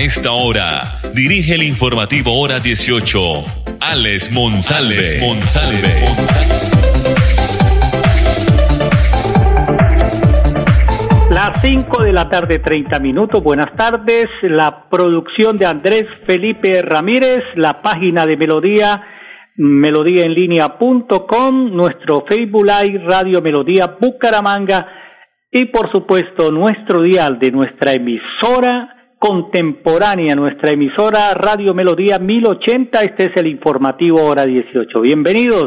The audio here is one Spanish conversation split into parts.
A esta hora, dirige el informativo Hora 18, Alex Monsalve. Las 5 de la tarde, 30 minutos. Buenas tardes. La producción de Andrés Felipe Ramírez, la página de Melodía, melodíaenlínea.com, nuestro Facebook Live, Radio Melodía Bucaramanga y por supuesto nuestro dial de nuestra emisora contemporánea, nuestra emisora Radio Melodía 1080. Este es el informativo hora 18. Bienvenidos.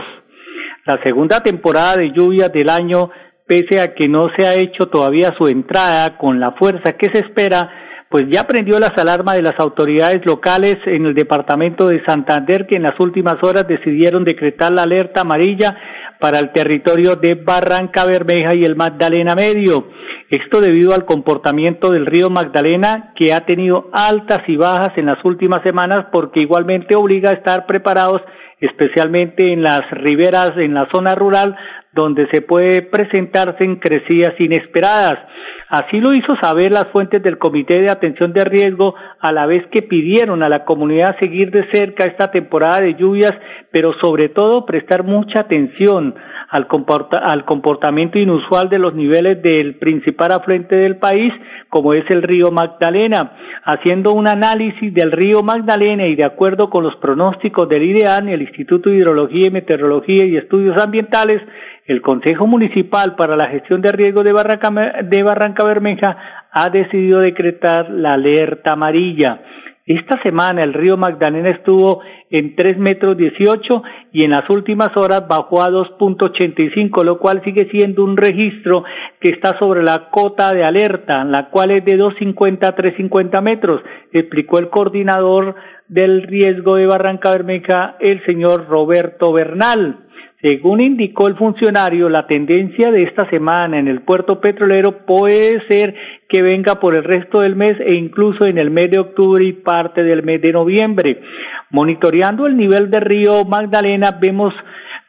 La segunda temporada de lluvias del año, pese a que no se ha hecho todavía su entrada con la fuerza que se espera, pues ya prendió las alarmas de las autoridades locales en el departamento de Santander que en las últimas horas decidieron decretar la alerta amarilla para el territorio de Barranca Bermeja y el Magdalena Medio. Esto debido al comportamiento del río Magdalena que ha tenido altas y bajas en las últimas semanas porque igualmente obliga a estar preparados especialmente en las riberas, en la zona rural, donde se puede presentarse en crecidas inesperadas. Así lo hizo saber las fuentes del Comité de Atención de Riesgo a la vez que pidieron a la comunidad seguir de cerca esta temporada de lluvias, pero sobre todo prestar mucha atención al, comportamiento inusual de los niveles del principal afluente del país, como es el río Magdalena. Haciendo un análisis del río Magdalena y de acuerdo con los pronósticos del IDEAN, el Instituto de Hidrología y Meteorología y Estudios Ambientales, el Consejo Municipal para la Gestión de Riesgo de Barranca, de Barranca Bermeja ha decidido decretar la alerta amarilla. Esta semana el río Magdalena estuvo en tres metros dieciocho y en las últimas horas bajó a 2.85, lo cual sigue siendo un registro que está sobre la cota de alerta, la cual es de 2.50 a 3.50 metros, explicó el coordinador del riesgo de Barranca Bermeja, el señor Roberto Bernal. Según indicó el funcionario, la tendencia de esta semana en el puerto petrolero puede ser que venga por el resto del mes e incluso en el mes de octubre y parte del mes de noviembre. Monitoreando el nivel del río Magdalena, vemos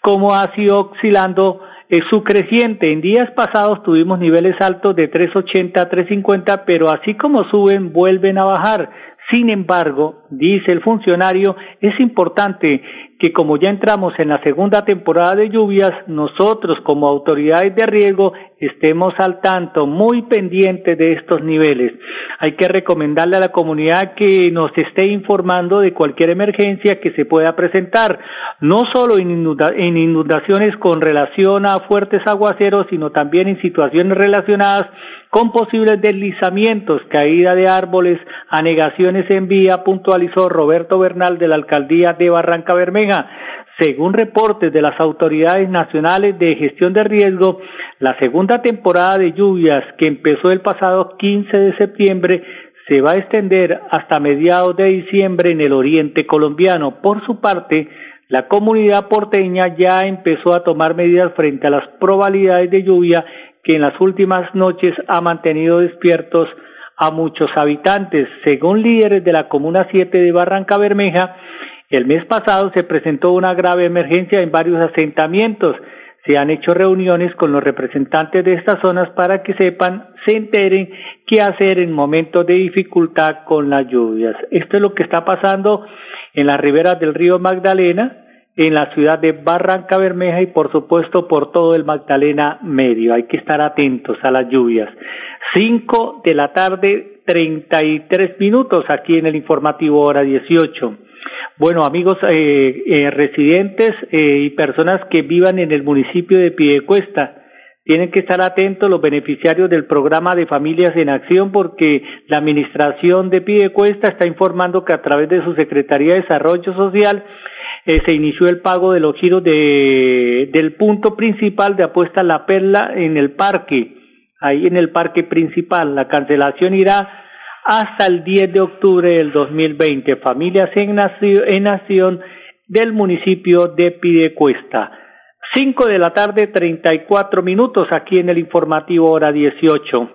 cómo ha sido oscilando eh, su creciente. En días pasados tuvimos niveles altos de 380 a 350, pero así como suben, vuelven a bajar. Sin embargo, dice el funcionario, es importante que como ya entramos en la segunda temporada de lluvias, nosotros como autoridades de riesgo estemos al tanto, muy pendientes de estos niveles. Hay que recomendarle a la comunidad que nos esté informando de cualquier emergencia que se pueda presentar, no solo en, en inundaciones con relación a fuertes aguaceros, sino también en situaciones relacionadas con posibles deslizamientos, caída de árboles, anegaciones en vía, puntualizó Roberto Bernal de la alcaldía de Barranca Bermeja. Según reportes de las autoridades nacionales de gestión de riesgo, la segunda temporada de lluvias que empezó el pasado 15 de septiembre se va a extender hasta mediados de diciembre en el oriente colombiano. Por su parte, la comunidad porteña ya empezó a tomar medidas frente a las probabilidades de lluvia que en las últimas noches ha mantenido despiertos a muchos habitantes. Según líderes de la Comuna 7 de Barranca Bermeja, el mes pasado se presentó una grave emergencia en varios asentamientos. Se han hecho reuniones con los representantes de estas zonas para que sepan, se enteren qué hacer en momentos de dificultad con las lluvias. Esto es lo que está pasando en las riberas del río Magdalena, en la ciudad de Barranca Bermeja y por supuesto por todo el Magdalena Medio. Hay que estar atentos a las lluvias. Cinco de la tarde, treinta y tres minutos aquí en el informativo hora dieciocho. Bueno, amigos eh, eh, residentes eh, y personas que vivan en el municipio de Piedecuesta, tienen que estar atentos los beneficiarios del programa de Familias en Acción porque la administración de Piedecuesta está informando que a través de su Secretaría de Desarrollo Social eh, se inició el pago de los giros de, del punto principal de apuesta la perla en el parque, ahí en el parque principal. La cancelación irá hasta el 10 de octubre del 2020. Familias en acción del municipio de Pidecuesta. 5 de la tarde, 34 minutos aquí en el informativo hora 18.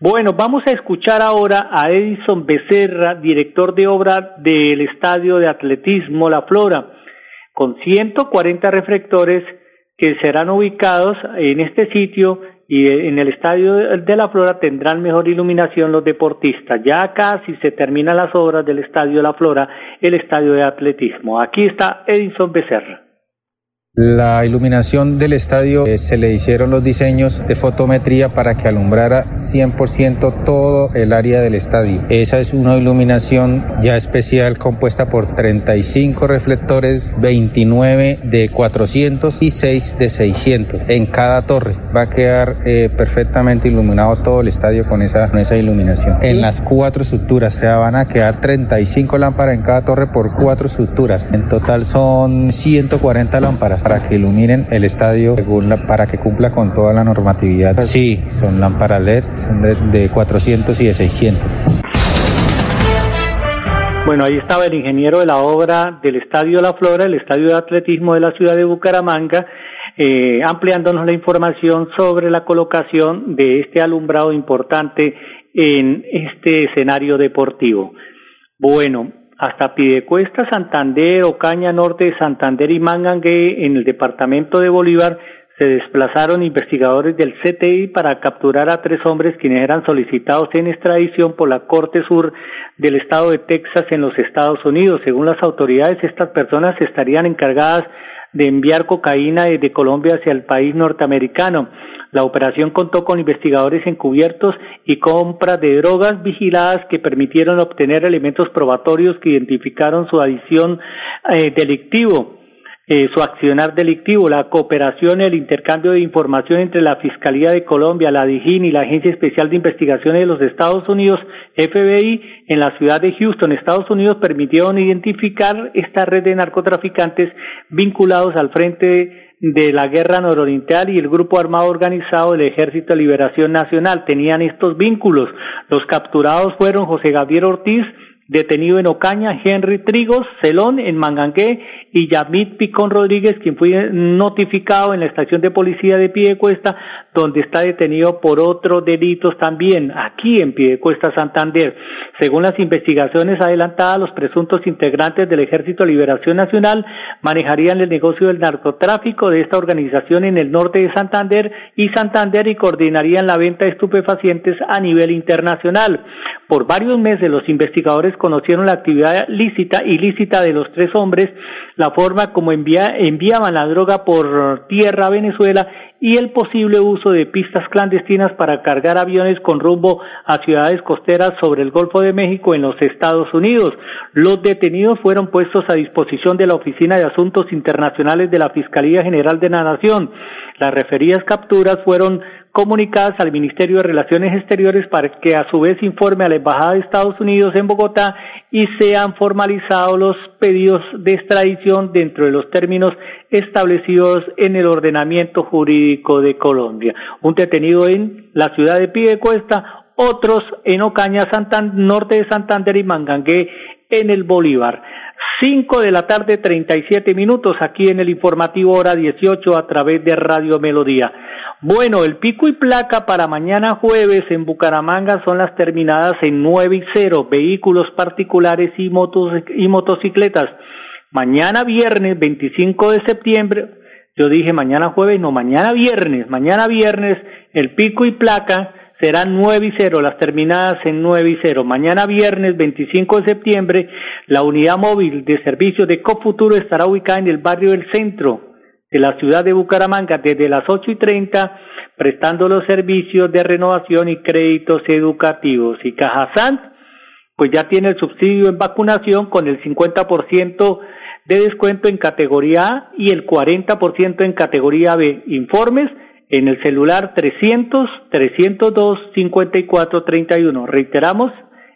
Bueno, vamos a escuchar ahora a Edison Becerra, director de obra del Estadio de Atletismo La Flora, con 140 reflectores que serán ubicados en este sitio y en el Estadio de La Flora tendrán mejor iluminación los deportistas. Ya casi se terminan las obras del Estadio La Flora, el Estadio de Atletismo. Aquí está Edison Becerra. La iluminación del estadio eh, se le hicieron los diseños de fotometría para que alumbrara 100% todo el área del estadio. Esa es una iluminación ya especial compuesta por 35 reflectores, 29 de 400 y 6 de 600 en cada torre. Va a quedar eh, perfectamente iluminado todo el estadio con esa, con esa iluminación. En las cuatro estructuras, se van a quedar 35 lámparas en cada torre por cuatro estructuras. En total son 140 lámparas para que iluminen el estadio para que cumpla con toda la normatividad. Sí, son lámparas LED, son de, 400 y de 600. Bueno, ahí estaba el ingeniero de la obra del Estadio La Flora, el Estadio de Atletismo de la ciudad de Bucaramanga, eh, ampliándonos la información sobre la colocación de este alumbrado importante en este escenario deportivo. Bueno, hasta Pidecuesta, Santander, Ocaña Norte de Santander y Mangangue en el departamento de Bolívar se desplazaron investigadores del CTI para capturar a tres hombres quienes eran solicitados en extradición por la Corte Sur del estado de Texas en los Estados Unidos. Según las autoridades, estas personas estarían encargadas de enviar cocaína desde Colombia hacia el país norteamericano. La operación contó con investigadores encubiertos y compra de drogas vigiladas que permitieron obtener elementos probatorios que identificaron su adición eh, delictivo. Eh, su accionar delictivo, la cooperación y el intercambio de información entre la Fiscalía de Colombia, la DIJÍN y la Agencia Especial de Investigaciones de los Estados Unidos, FBI, en la ciudad de Houston, Estados Unidos, permitieron identificar esta red de narcotraficantes vinculados al Frente de la Guerra Nororiental y el Grupo Armado Organizado del Ejército de Liberación Nacional. Tenían estos vínculos. Los capturados fueron José Gabriel Ortiz, detenido en Ocaña, Henry Trigos, Celón en Mangangué y Yamit Picón Rodríguez, quien fue notificado en la estación de policía de Piedecuesta, donde está detenido por otros delitos también, aquí en Piedecuesta, Santander. Según las investigaciones adelantadas, los presuntos integrantes del Ejército de Liberación Nacional manejarían el negocio del narcotráfico de esta organización en el norte de Santander y Santander y coordinarían la venta de estupefacientes a nivel internacional. Por varios meses los investigadores conocieron la actividad lícita ilícita de los tres hombres, la forma como enviaban la droga por tierra a Venezuela y el posible uso de pistas clandestinas para cargar aviones con rumbo a ciudades costeras sobre el Golfo de México en los Estados Unidos. Los detenidos fueron puestos a disposición de la Oficina de Asuntos Internacionales de la Fiscalía General de la Nación. Las referidas capturas fueron comunicadas al Ministerio de Relaciones Exteriores para que a su vez informe a la Embajada de Estados Unidos en Bogotá y sean formalizados los pedidos de extradición dentro de los términos establecidos en el ordenamiento jurídico de Colombia. Un detenido en la ciudad de Piedecuesta, otros en Ocaña, Santander, norte de Santander y Mangangué en el Bolívar. Cinco de la tarde, treinta y siete minutos, aquí en el informativo hora dieciocho a través de Radio Melodía. Bueno, el pico y placa para mañana jueves en Bucaramanga son las terminadas en nueve y cero, vehículos particulares y, motos, y motocicletas. Mañana viernes 25 de septiembre, yo dije mañana jueves, no, mañana viernes, mañana viernes el pico y placa serán nueve y cero, las terminadas en nueve y cero. Mañana viernes 25 de septiembre, la unidad móvil de servicio de Cofuturo estará ubicada en el barrio del centro, de la ciudad de Bucaramanga desde las ocho y treinta, prestando los servicios de renovación y créditos educativos. Y Cajasant, pues ya tiene el subsidio en vacunación con el 50% de descuento en categoría A y el 40% en categoría B. Informes en el celular 300 302 54 31. Reiteramos,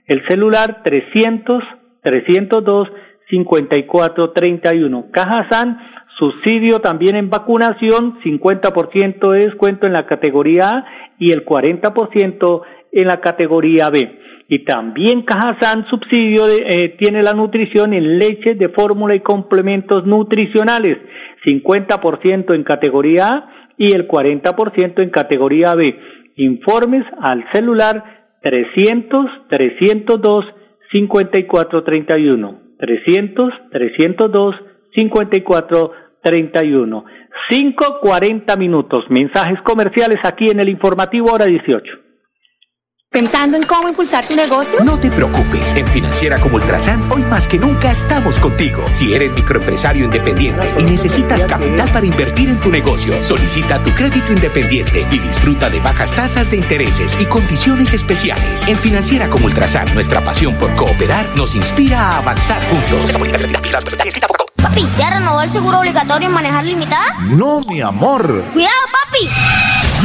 el celular 300 302 54 31. Caja San subsidio también en vacunación, 50% de descuento en la categoría A y el 40% en la categoría B. Y también Cajazán subsidio eh, tiene la nutrición en leche de fórmula y complementos nutricionales, 50% en categoría A y el 40% en categoría B. Informes al celular 300 302 5431. 300 302 5431. 5.40 minutos. Mensajes comerciales aquí en el informativo hora 18. ¿Pensando en cómo impulsar tu negocio? No te preocupes. En Financiera como Ultrasan, hoy más que nunca estamos contigo. Si eres microempresario independiente y necesitas capital para invertir en tu negocio, solicita tu crédito independiente y disfruta de bajas tasas de intereses y condiciones especiales. En Financiera como Ultrasan, nuestra pasión por cooperar nos inspira a avanzar juntos. Papi, ¿ya renovó el seguro obligatorio en manejar limitada? No, mi amor. Cuidado, papi.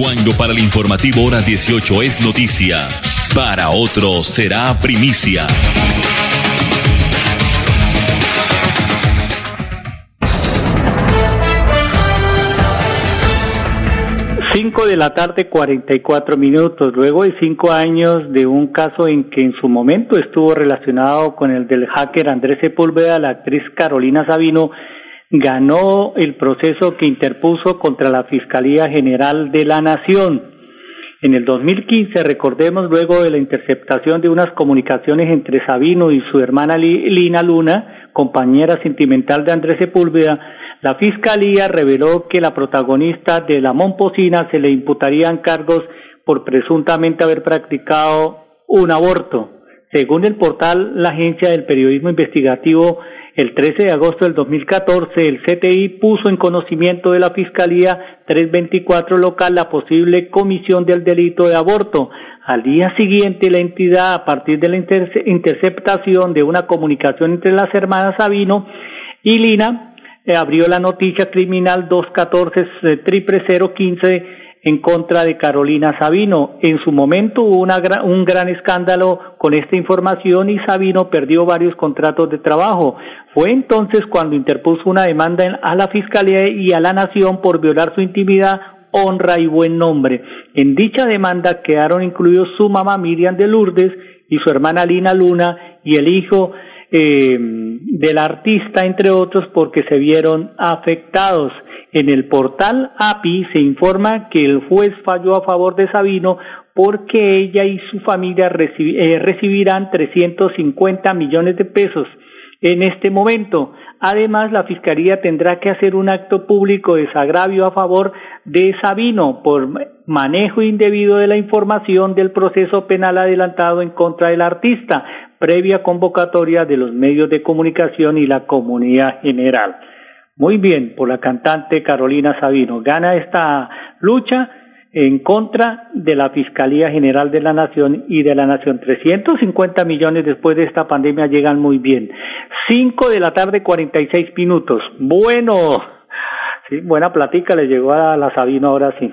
Cuando para el informativo hora 18 es noticia, para otro será primicia. Cinco de la tarde, 44 minutos. Luego de cinco años de un caso en que en su momento estuvo relacionado con el del hacker Andrés Sepúlveda, la actriz Carolina Sabino ganó el proceso que interpuso contra la Fiscalía General de la Nación. En el 2015, recordemos, luego de la interceptación de unas comunicaciones entre Sabino y su hermana Lina Luna, compañera sentimental de Andrés Sepúlveda, la Fiscalía reveló que la protagonista de la Momposina se le imputarían cargos por presuntamente haber practicado un aborto. Según el portal La Agencia del Periodismo Investigativo, el 13 de agosto del 2014, el CTI puso en conocimiento de la Fiscalía 324 local la posible comisión del delito de aborto. Al día siguiente, la entidad, a partir de la interceptación de una comunicación entre las hermanas Sabino y Lina, eh, abrió la noticia criminal 214 015 en contra de Carolina Sabino. En su momento hubo una un gran escándalo con esta información y Sabino perdió varios contratos de trabajo. Fue entonces cuando interpuso una demanda a la Fiscalía y a la Nación por violar su intimidad, honra y buen nombre. En dicha demanda quedaron incluidos su mamá Miriam de Lourdes y su hermana Lina Luna y el hijo eh, del artista, entre otros, porque se vieron afectados. En el portal API se informa que el juez falló a favor de Sabino porque ella y su familia eh, recibirán 350 millones de pesos en este momento. Además, la Fiscalía tendrá que hacer un acto público de desagravio a favor de Sabino por manejo indebido de la información del proceso penal adelantado en contra del artista, previa convocatoria de los medios de comunicación y la comunidad general. Muy bien, por la cantante Carolina Sabino. Gana esta lucha en contra de la Fiscalía General de la Nación y de la Nación. 350 millones después de esta pandemia llegan muy bien. 5 de la tarde, 46 minutos. Bueno, sí, buena platica le llegó a la Sabino ahora sí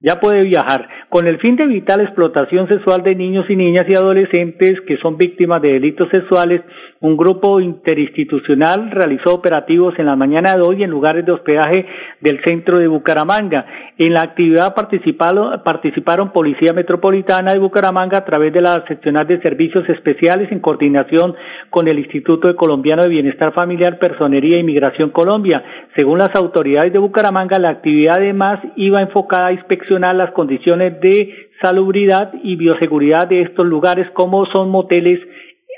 ya puede viajar con el fin de evitar la explotación sexual de niños y niñas y adolescentes que son víctimas de delitos sexuales. Un grupo interinstitucional realizó operativos en la mañana de hoy en lugares de hospedaje del centro de Bucaramanga. En la actividad participaron, Policía Metropolitana de Bucaramanga a través de la seccional de servicios especiales en coordinación con el Instituto Colombiano de Bienestar Familiar, Personería e Inmigración Colombia. Según las autoridades de Bucaramanga, la actividad además iba enfocada a inspeccionar las condiciones de salubridad y bioseguridad de estos lugares como son moteles,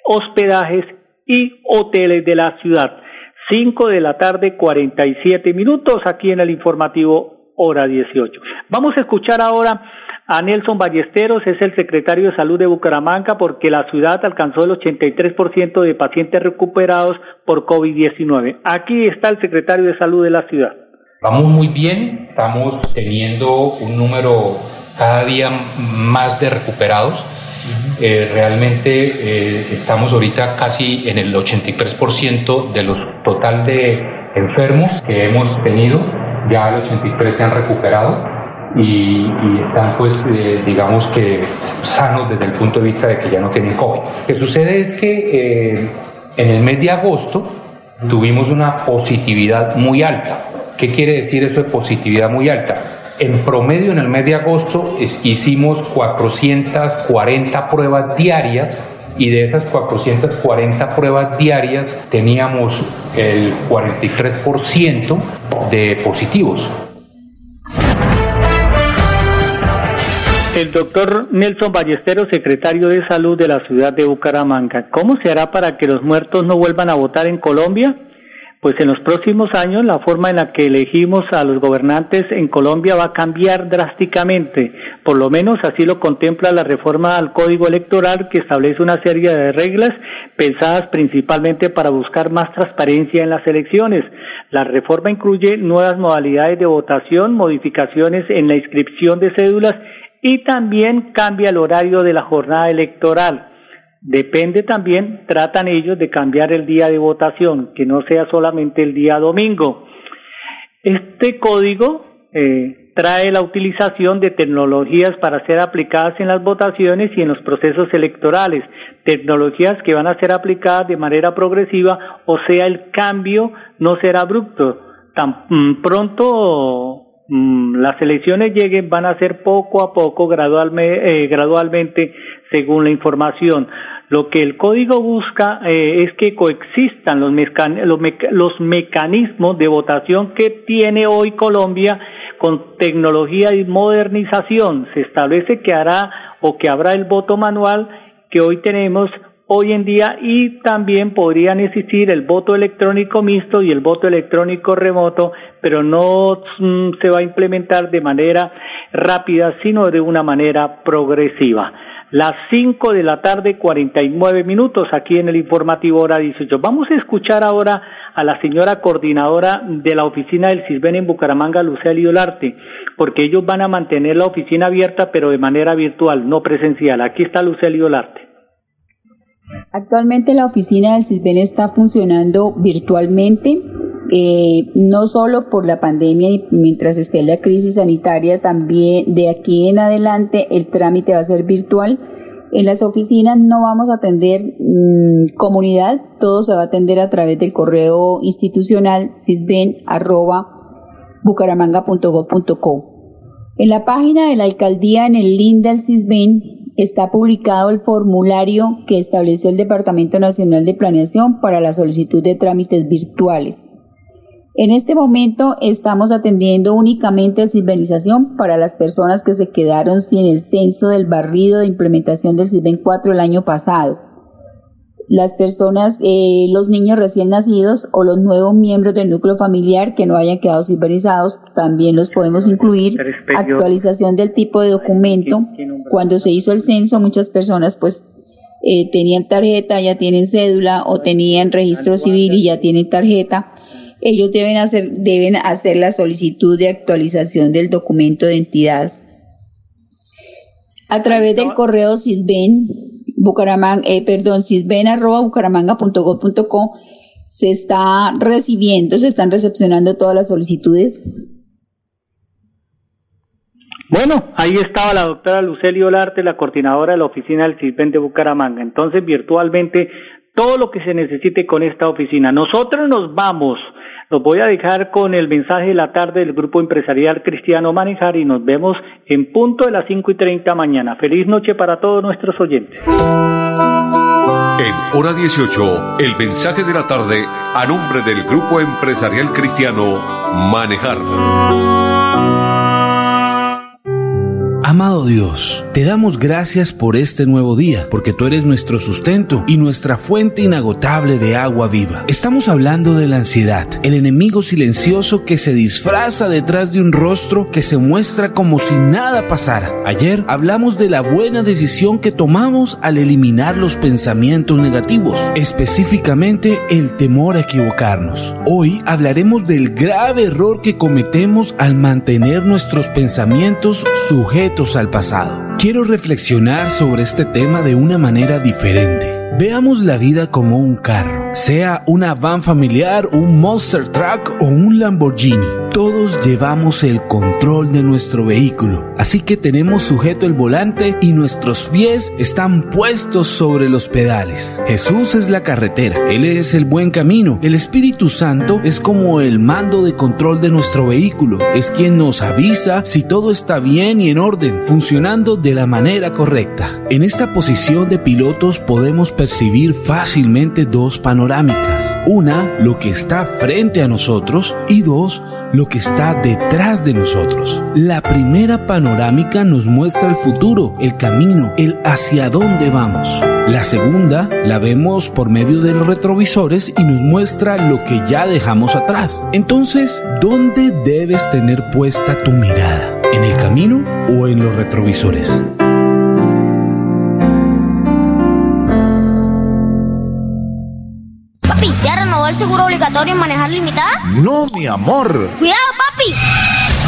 hospedajes y hoteles de la ciudad. 5 de la tarde, 47 minutos aquí en el informativo hora 18. Vamos a escuchar ahora a Nelson Ballesteros, es el secretario de Salud de Bucaramanga, porque la ciudad alcanzó el 83% de pacientes recuperados por COVID-19. Aquí está el secretario de Salud de la ciudad. Vamos muy bien, estamos teniendo un número cada día más de recuperados. Eh, realmente eh, estamos ahorita casi en el 83% de los total de enfermos que hemos tenido, ya el 83 se han recuperado y, están pues eh, digamos que sanos desde el punto de vista de que ya no tienen COVID. Lo que sucede es que en el mes de agosto tuvimos una positividad muy alta ¿Qué quiere decir eso de positividad muy alta? En promedio, en el mes de agosto, hicimos 440 pruebas diarias y de esas 440 pruebas diarias teníamos el 43% de positivos. El doctor Nelson Ballesteros, secretario de Salud de la ciudad de Bucaramanga. ¿Cómo se hará para que los muertos no vuelvan a votar en Colombia? Pues en los próximos años la forma en la que elegimos a los gobernantes en Colombia va a cambiar drásticamente. Por lo menos así lo contempla la reforma al Código Electoral que establece una serie de reglas pensadas principalmente para buscar más transparencia en las elecciones. La reforma incluye nuevas modalidades de votación, modificaciones en la inscripción de cédulas y también cambia el horario de la jornada electoral. Depende también, tratan ellos de cambiar el día de votación, que no sea solamente el día domingo. Este código eh, trae la utilización de tecnologías para ser aplicadas en las votaciones y en los procesos electorales, tecnologías que van a ser aplicadas de manera progresiva, o sea, el cambio no será abrupto. Tan mm, pronto mm, las elecciones lleguen van a ser poco a poco, eh, gradualmente según la información. Lo que el código busca eh, es que coexistan los, los, mecanismos de votación que tiene hoy Colombia con tecnología y modernización. Se establece que hará o que habrá el voto manual que hoy tenemos hoy en día y también podrían existir el voto electrónico mixto y el voto electrónico remoto, pero no mm, se va a implementar de manera rápida, sino de una manera progresiva las 5 de la tarde, 49 minutos, aquí en el informativo hora 18. Vamos a escuchar ahora a la señora coordinadora de la oficina del CISBEN en Bucaramanga, Lucía Olarte, porque ellos van a mantener la oficina abierta, pero de manera virtual, no presencial. Aquí está Lucía Olarte. Actualmente la oficina del CISBEN está funcionando virtualmente, eh, no solo por la pandemia y mientras esté la crisis sanitaria, también de aquí en adelante el trámite va a ser virtual. En las oficinas no vamos a atender mm, comunidad, todo se va a atender a través del correo institucional cisben@bucaramanga.gov.co. En la página de la alcaldía, en el link del CISBEN, está publicado el formulario que estableció el Departamento Nacional de Planeación para la solicitud de trámites virtuales. En este momento estamos atendiendo únicamente ciberización para las personas que se quedaron sin el censo del barrido de implementación del CISBEN 4 el año pasado. Las personas, eh, los niños recién nacidos o los nuevos miembros del núcleo familiar que no hayan quedado ciberizados, también los podemos incluir. Actualización del tipo de documento. Cuando se hizo el censo, muchas personas pues eh, tenían tarjeta, ya tienen cédula o tenían registro civil y ya tienen tarjeta ellos deben hacer, deben hacer la solicitud de actualización del documento de identidad. A través del correo cisben, Bucaramanga, eh, perdón, cisben arroba se está recibiendo, se están recepcionando todas las solicitudes. Bueno, ahí estaba la doctora Luceli Olarte, la coordinadora de la oficina del CISBEN de Bucaramanga. Entonces, virtualmente, todo lo que se necesite con esta oficina. Nosotros nos vamos los voy a dejar con el mensaje de la tarde del Grupo Empresarial Cristiano Manejar y nos vemos en punto de las cinco y treinta mañana. Feliz noche para todos nuestros oyentes. En hora 18, el mensaje de la tarde a nombre del Grupo Empresarial Cristiano Manejar. Amado Dios, te damos gracias por este nuevo día, porque tú eres nuestro sustento y nuestra fuente inagotable de agua viva. Estamos hablando de la ansiedad, el enemigo silencioso que se disfraza detrás de un rostro que se muestra como si nada pasara. Ayer hablamos de la buena decisión que tomamos al eliminar los pensamientos negativos, específicamente el temor a equivocarnos. Hoy hablaremos del grave error que cometemos al mantener nuestros pensamientos sujetos al pasado. Quiero reflexionar sobre este tema de una manera diferente. Veamos la vida como un carro, sea una van familiar, un monster truck o un Lamborghini. Todos llevamos el control de nuestro vehículo, así que tenemos sujeto el volante y nuestros pies están puestos sobre los pedales. Jesús es la carretera, Él es el buen camino, el Espíritu Santo es como el mando de control de nuestro vehículo, es quien nos avisa si todo está bien y en orden, funcionando de la manera correcta. En esta posición de pilotos podemos percibir fácilmente dos panorámicas. Una, lo que está frente a nosotros y dos, lo que está detrás de nosotros. La primera panorámica nos muestra el futuro, el camino, el hacia dónde vamos. La segunda la vemos por medio de los retrovisores y nos muestra lo que ya dejamos atrás. Entonces, ¿dónde debes tener puesta tu mirada? ¿En el camino o en los retrovisores? Seguro obligatorio en manejar limitada? No, mi amor. Cuidado.